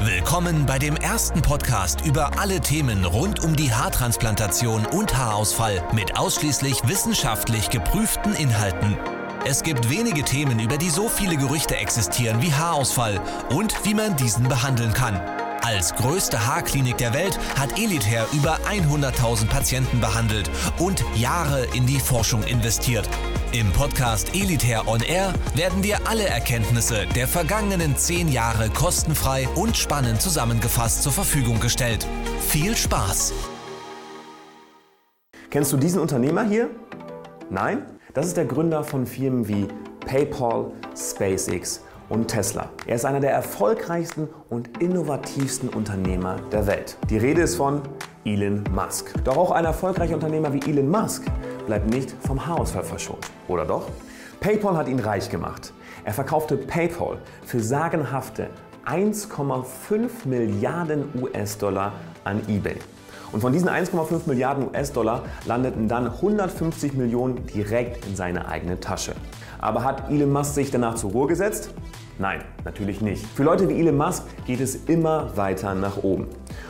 Willkommen bei dem ersten Podcast über alle Themen rund um die Haartransplantation und Haarausfall mit ausschließlich wissenschaftlich geprüften Inhalten. Es gibt wenige Themen, über die so viele Gerüchte existieren wie Haarausfall und wie man diesen behandeln kann. Als größte Haarklinik der Welt hat Elitair über 100.000 Patienten behandelt und Jahre in die Forschung investiert. Im Podcast Elitair On Air werden dir alle Erkenntnisse der vergangenen zehn Jahre kostenfrei und spannend zusammengefasst zur Verfügung gestellt. Viel Spaß! Kennst du diesen Unternehmer hier? Nein? Das ist der Gründer von Firmen wie PayPal, SpaceX und Tesla. Er ist einer der erfolgreichsten und innovativsten Unternehmer der Welt. Die Rede ist von Elon Musk. Doch auch ein erfolgreicher Unternehmer wie Elon Musk bleibt nicht vom Haarausfall verschont. Oder doch? PayPal hat ihn reich gemacht. Er verkaufte PayPal für sagenhafte 1,5 Milliarden US-Dollar an eBay. Und von diesen 1,5 Milliarden US-Dollar landeten dann 150 Millionen direkt in seine eigene Tasche. Aber hat Elon Musk sich danach zur Ruhe gesetzt? Nein, natürlich nicht. Für Leute wie Elon Musk geht es immer weiter nach oben.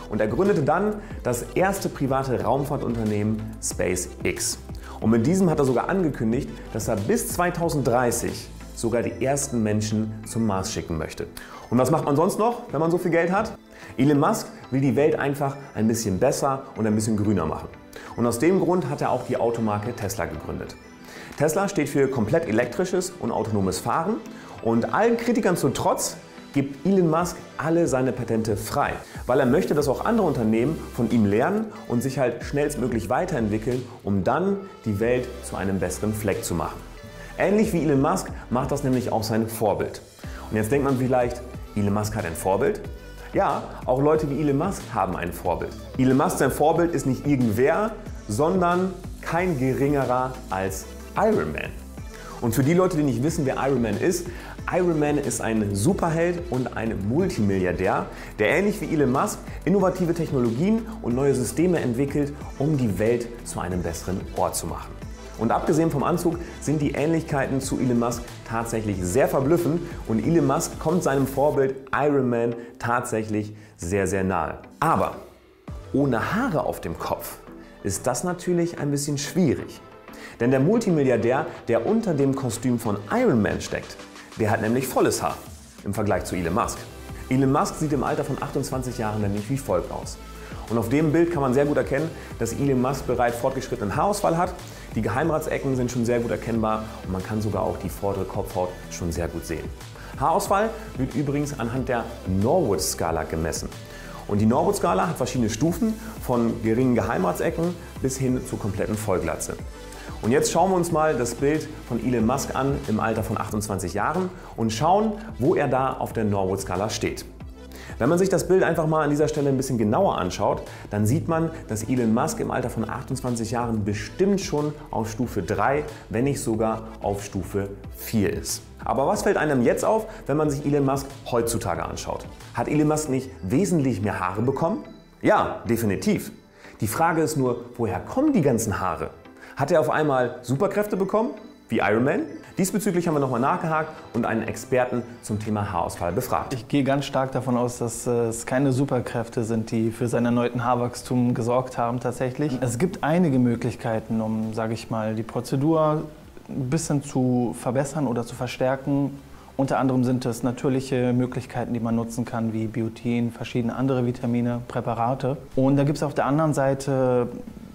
Und er gründete dann das erste private Raumfahrtunternehmen SpaceX. Und mit diesem hat er sogar angekündigt, dass er bis 2030 sogar die ersten Menschen zum Mars schicken möchte. Und was macht man sonst noch, wenn man so viel Geld hat? Elon Musk will die Welt einfach ein bisschen besser und ein bisschen grüner machen. Und aus dem Grund hat er auch die Automarke Tesla gegründet. Tesla steht für komplett elektrisches und autonomes Fahren und allen Kritikern zu Trotz gibt Elon Musk alle seine Patente frei, weil er möchte, dass auch andere Unternehmen von ihm lernen und sich halt schnellstmöglich weiterentwickeln, um dann die Welt zu einem besseren Fleck zu machen. Ähnlich wie Elon Musk macht das nämlich auch sein Vorbild. Und jetzt denkt man vielleicht, Elon Musk hat ein Vorbild? Ja, auch Leute wie Elon Musk haben ein Vorbild. Elon Musk sein Vorbild ist nicht irgendwer, sondern kein geringerer als Iron Man. Und für die Leute, die nicht wissen, wer Iron Man ist, Iron Man ist ein Superheld und ein Multimilliardär, der ähnlich wie Elon Musk innovative Technologien und neue Systeme entwickelt, um die Welt zu einem besseren Ort zu machen. Und abgesehen vom Anzug sind die Ähnlichkeiten zu Elon Musk tatsächlich sehr verblüffend und Elon Musk kommt seinem Vorbild Iron Man tatsächlich sehr, sehr nahe. Aber ohne Haare auf dem Kopf ist das natürlich ein bisschen schwierig. Denn der Multimilliardär, der unter dem Kostüm von Iron Man steckt, der hat nämlich volles Haar im Vergleich zu Elon Musk. Elon Musk sieht im Alter von 28 Jahren nämlich wie folgt aus. Und auf dem Bild kann man sehr gut erkennen, dass Elon Musk bereits fortgeschrittenen Haarausfall hat. Die Geheimratsecken sind schon sehr gut erkennbar und man kann sogar auch die vordere Kopfhaut schon sehr gut sehen. Haarausfall wird übrigens anhand der Norwood-Skala gemessen. Und die Norwood-Skala hat verschiedene Stufen von geringen Geheimratsecken bis hin zur kompletten Vollglatze. Und jetzt schauen wir uns mal das Bild von Elon Musk an im Alter von 28 Jahren und schauen, wo er da auf der Norwood-Skala steht. Wenn man sich das Bild einfach mal an dieser Stelle ein bisschen genauer anschaut, dann sieht man, dass Elon Musk im Alter von 28 Jahren bestimmt schon auf Stufe 3, wenn nicht sogar auf Stufe 4 ist. Aber was fällt einem jetzt auf, wenn man sich Elon Musk heutzutage anschaut? Hat Elon Musk nicht wesentlich mehr Haare bekommen? Ja, definitiv. Die Frage ist nur, woher kommen die ganzen Haare? Hat er auf einmal Superkräfte bekommen, wie Iron Man? Diesbezüglich haben wir nochmal nachgehakt und einen Experten zum Thema Haarausfall befragt. Ich gehe ganz stark davon aus, dass es keine Superkräfte sind, die für sein erneuten Haarwachstum gesorgt haben tatsächlich. Es gibt einige Möglichkeiten, um, sage ich mal, die Prozedur ein bisschen zu verbessern oder zu verstärken. Unter anderem sind es natürliche Möglichkeiten, die man nutzen kann, wie Biotin, verschiedene andere Vitamine, Präparate. Und da gibt es auf der anderen Seite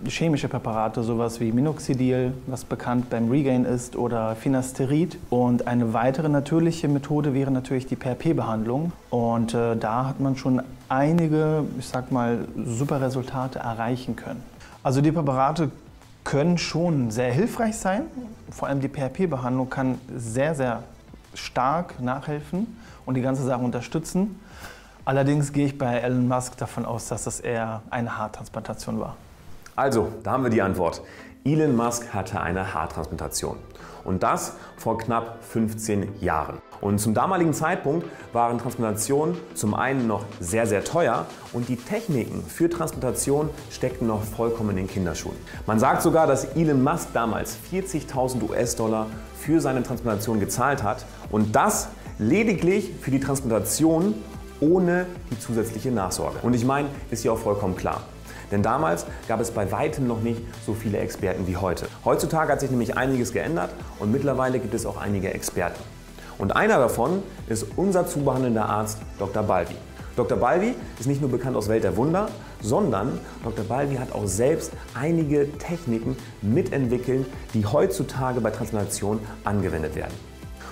chemische Präparate, sowas wie Minoxidil, was bekannt beim Regain ist, oder Finasterid. Und eine weitere natürliche Methode wäre natürlich die PRP-Behandlung. Und äh, da hat man schon einige, ich sag mal, super Resultate erreichen können. Also die Präparate können schon sehr hilfreich sein. Vor allem die PRP-Behandlung kann sehr, sehr stark nachhelfen und die ganze Sache unterstützen. Allerdings gehe ich bei Elon Musk davon aus, dass das eher eine Haartransplantation war. Also, da haben wir die Antwort. Elon Musk hatte eine Haartransplantation. Und das vor knapp 15 Jahren. Und zum damaligen Zeitpunkt waren Transplantationen zum einen noch sehr, sehr teuer und die Techniken für Transplantation steckten noch vollkommen in den Kinderschuhen. Man sagt sogar, dass Elon Musk damals 40.000 US-Dollar für seine Transplantation gezahlt hat und das lediglich für die Transplantation ohne die zusätzliche Nachsorge. Und ich meine, ist ja auch vollkommen klar. Denn damals gab es bei weitem noch nicht so viele Experten wie heute. Heutzutage hat sich nämlich einiges geändert und mittlerweile gibt es auch einige Experten. Und einer davon ist unser zu behandelnder Arzt Dr. Balvi. Dr. Balvi ist nicht nur bekannt aus Welt der Wunder, sondern Dr. Balvi hat auch selbst einige Techniken mitentwickelt, die heutzutage bei Transplantation angewendet werden.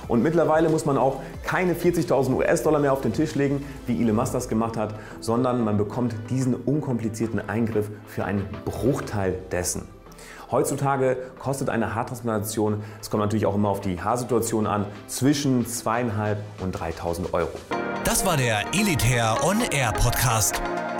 Und mittlerweile muss man auch keine 40.000 US-Dollar mehr auf den Tisch legen, wie Elon Musk das gemacht hat, sondern man bekommt diesen unkomplizierten Eingriff für einen Bruchteil dessen. Heutzutage kostet eine Haartransplantation, es kommt natürlich auch immer auf die Haarsituation an, zwischen 2.500 und 3.000 Euro. Das war der Elitair On Air Podcast.